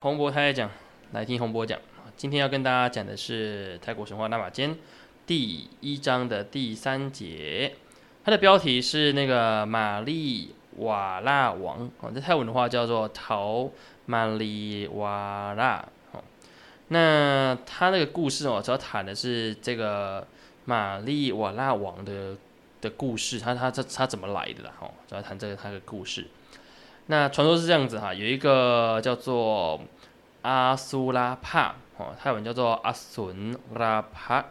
洪博太讲，来听洪博讲。今天要跟大家讲的是泰国神话大马间第一章的第三节，它的标题是那个玛丽瓦拉王哦，在泰文的话叫做陶玛丽瓦拉哦。那他那个故事哦，主要谈的是这个玛丽瓦拉王的的故事，他他他他怎么来的啦？哦，主要谈这个他的故事。那传说是这样子哈，有一个叫做阿苏拉帕哦，泰文叫做阿损拉帕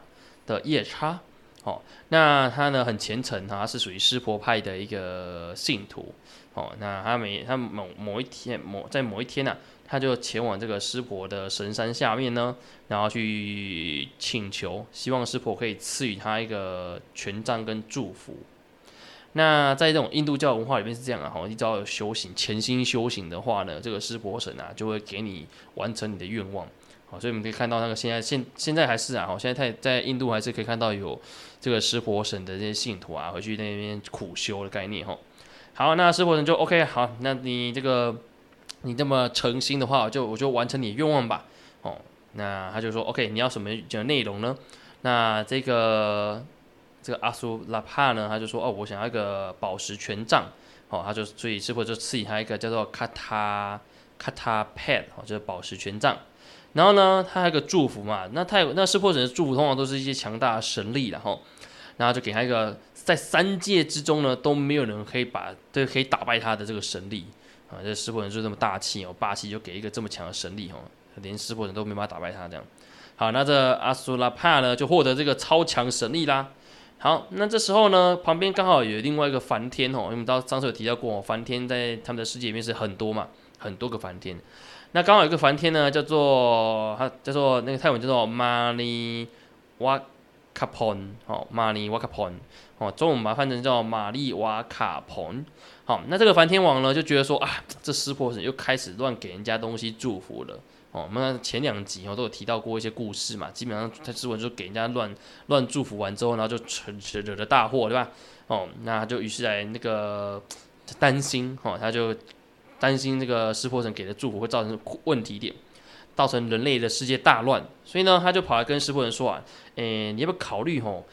的夜叉哦，那他呢很虔诚哈，是属于湿婆派的一个信徒哦。那他每他某某一天某在某一天呢，他就前往这个湿婆的神山下面呢，然后去请求，希望湿婆可以赐予他一个权杖跟祝福。那在这种印度教文化里面是这样啊，哈，你只要有修行，潜心修行的话呢，这个湿婆神啊就会给你完成你的愿望，好，所以我们可以看到那个现在现现在还是啊，哈，现在在在印度还是可以看到有这个湿婆神的这些信徒啊，回去那边苦修的概念，哈。好，那湿婆神就 OK，好，那你这个你这么诚心的话，就我就完成你的愿望吧，哦，那他就说 OK，你要什么讲内容呢？那这个。这个阿苏拉帕呢，他就说：“哦，我想要一个宝石权杖，哦，他就所以师傅就赐予他一个叫做卡塔卡塔 pad，哦，就是宝石权杖。然后呢，他还有个祝福嘛，那他那师傅神的祝福通常都是一些强大的神力，然后，然后就给他一个在三界之中呢都没有人可以把对可以打败他的这个神力啊，这师傅神就这么大气哦，霸气就给一个这么强的神力哦，连师傅神都没办法打败他这样。好，那这阿苏拉帕呢就获得这个超强神力啦。”好，那这时候呢，旁边刚好有另外一个梵天哦，因为我们到上次有提到过，梵天在他们的世界里面是很多嘛，很多个梵天。那刚好有个梵天呢，叫做他叫做那个泰文叫做玛尼瓦卡蓬，哦，玛尼瓦卡蓬，哦，中文把它翻成叫玛丽瓦卡蓬。好，那这个梵天王呢，就觉得说啊，这湿婆神又开始乱给人家东西祝福了。哦，我们前两集哦都有提到过一些故事嘛，基本上他之文就给人家乱乱祝福完之后，然后就成惹了大祸，对吧？哦，那就于是来那个担心，哦，他就担心这个湿婆神给的祝福会造成问题点，造成人类的世界大乱，所以呢，他就跑来跟湿婆神说啊，诶，你要不要考虑吼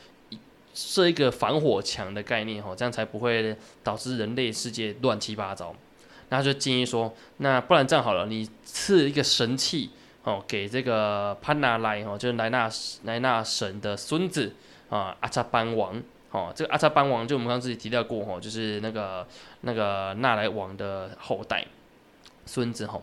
设一个防火墙的概念，吼，这样才不会导致人类世界乱七八糟。他就建议说，那不然这样好了，你赐一个神器哦，给这个潘纳莱哦，就是莱纳莱纳神的孙子啊，阿扎班王哦，这个阿扎班王就我们刚刚自己提到过哦，就是那个那个纳莱王的后代孙子哦。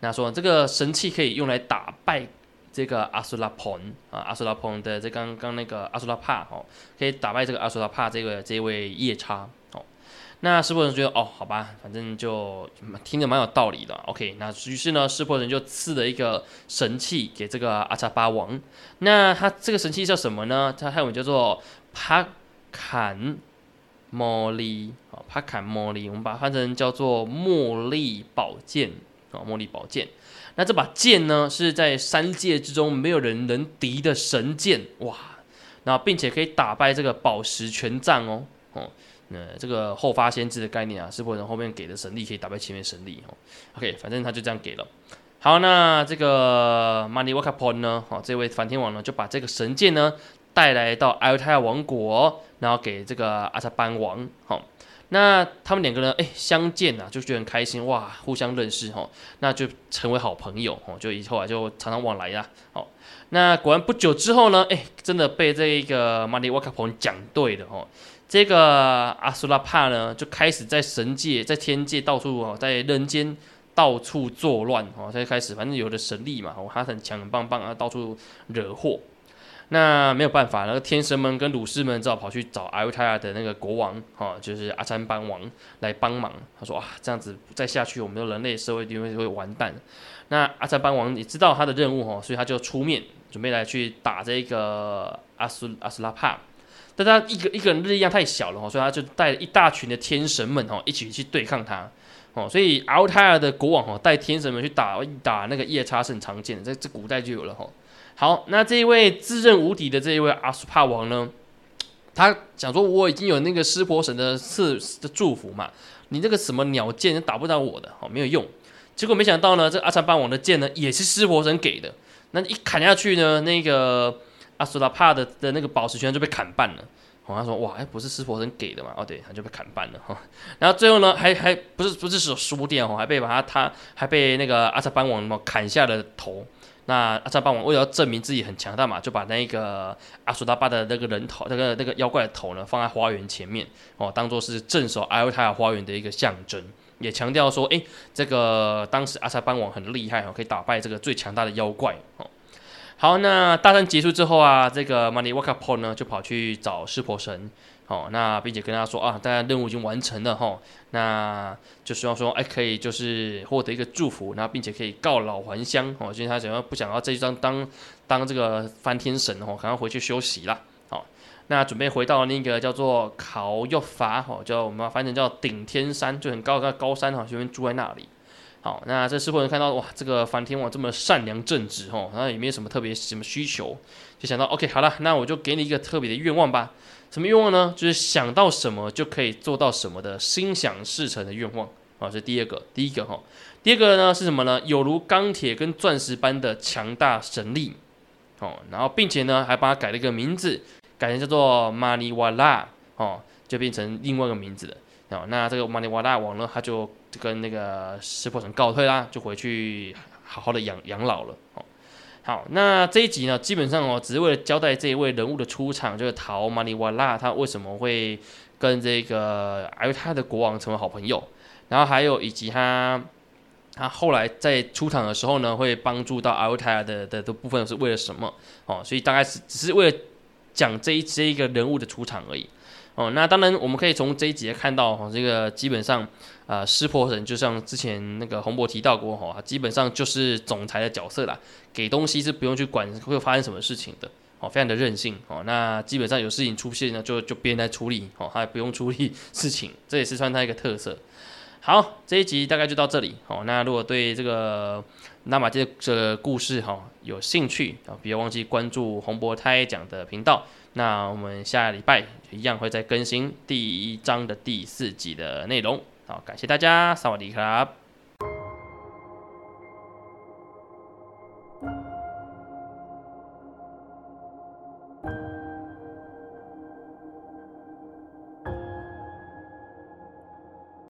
那说这个神器可以用来打败这个阿苏拉彭啊，阿苏拉彭的这刚刚那个阿苏拉帕哦，可以打败这个阿苏拉帕这个这位夜叉。那湿婆神觉得哦，好吧，反正就听着蛮有道理的。OK，那于是呢，湿婆神就赐了一个神器给这个阿扎巴王。那他这个神器叫什么呢？它泰文叫做帕坎莫利，帕坎莫利，我们把它翻成叫做茉莉宝剑啊，茉莉宝剑。那这把剑呢，是在三界之中没有人能敌的神剑哇！然后并且可以打败这个宝石权杖哦哦。呃，这个后发先知的概念啊，是不能后面给的神力可以打败前面神力哦？OK，反正他就这样给了。好，那这个 Mani Wakapon 呢？哦，这位梵天王呢，就把这个神剑呢带来到艾尔泰亚王国，然后给这个阿萨班王。好，那他们两个人哎相见啊，就觉得很开心哇，互相认识哈，那就成为好朋友哦，就以后啊就常常往来呀。好，那果然不久之后呢，哎，真的被这一个 Mani Wakapon 讲对了哦。这个阿苏拉帕呢，就开始在神界、在天界到处哦，在人间到处作乱哦。他就开始，反正有的神力嘛，哦，他很强、很棒棒啊，到处惹祸。那没有办法，那个天神们跟鲁士们只好跑去找艾维泰亚的那个国王，哈，就是阿詹班王来帮忙。他说啊，这样子再下去，我们的人类社会就会会完蛋。那阿詹班王也知道他的任务哦，所以他就出面准备来去打这个阿苏阿苏拉帕。但他一个一个人力量太小了哦，所以他就带一大群的天神们哦，一起去对抗他哦。所以奥泰尔的国王哦，带天神们去打打那个夜叉是很常见的，在这古代就有了哈。好，那这一位自认无敌的这一位阿苏帕王呢，他想说我已经有那个湿婆神的赐的祝福嘛，你这个什么鸟剑打不到我的哦，没有用。结果没想到呢，这阿查班王的剑呢也是湿婆神给的。那一砍下去呢，那个阿苏拉帕的的那个宝石圈就被砍半了。哦，他说哇，哎，不是湿婆神给的嘛？哦，对，他就被砍半了哈。然后最后呢，还还不是不是说输掉哦，还被把他他还被那个阿萨班王砍下了头。那阿萨班王为了要证明自己很强大嘛，就把那个阿苏达巴的那个人头、那个那个妖怪的头呢，放在花园前面哦，当做是镇守艾欧泰尔花园的一个象征，也强调说，哎，这个当时阿萨班王很厉害哦，可以打败这个最强大的妖怪哦。好，那大战结束之后啊，这个马尼瓦卡波呢就跑去找湿婆神。哦，那并且跟他说啊，大家任务已经完成了哈，那就希望说，哎，可以就是获得一个祝福，然后并且可以告老还乡哦，因为他想要不想要这一张当当这个翻天神哦，可能回去休息啦。好，那准备回到那个叫做考又法哦，叫我们翻成叫顶天山，就很高的高山哈，这边住在那里。好，那这师傅能看到哇，这个梵天王这么善良正直哦，然后也没有什么特别什么需求，就想到 OK 好了，那我就给你一个特别的愿望吧。什么愿望呢？就是想到什么就可以做到什么的心想事成的愿望啊，这第二个，第一个哈。第二个呢是什么呢？有如钢铁跟钻石般的强大神力哦，然后并且呢还帮他改了一个名字，改成叫做马尼瓦拉哦，就变成另外一个名字了。哦，那这个马尼瓦拉王呢，他就就跟那个石破城告退啦，就回去好好的养养老了。哦，好，那这一集呢，基本上哦，只是为了交代这一位人物的出场，就是陶马尼瓦拉他为什么会跟这个艾维泰的国王成为好朋友，然后还有以及他他后来在出场的时候呢，会帮助到艾维泰的的的部分是为了什么？哦，所以大概是只是为了讲这一这一个人物的出场而已。哦，那当然，我们可以从这一节看到哈，这个基本上，啊，湿婆神就像之前那个洪博提到过哈，基本上就是总裁的角色啦，给东西是不用去管会发生什么事情的，哦，非常的任性哦。那基本上有事情出现呢，就就别人来处理，哦，他也不用处理事情，这也是算他一个特色。好，这一集大概就到这里，哦，那如果对这个那马这这故事哈有兴趣啊，不要忘记关注洪博胎讲的频道。那我们下礼拜一样会再更新第一章的第四集的内容。好，感谢大家，萨瓦迪卡。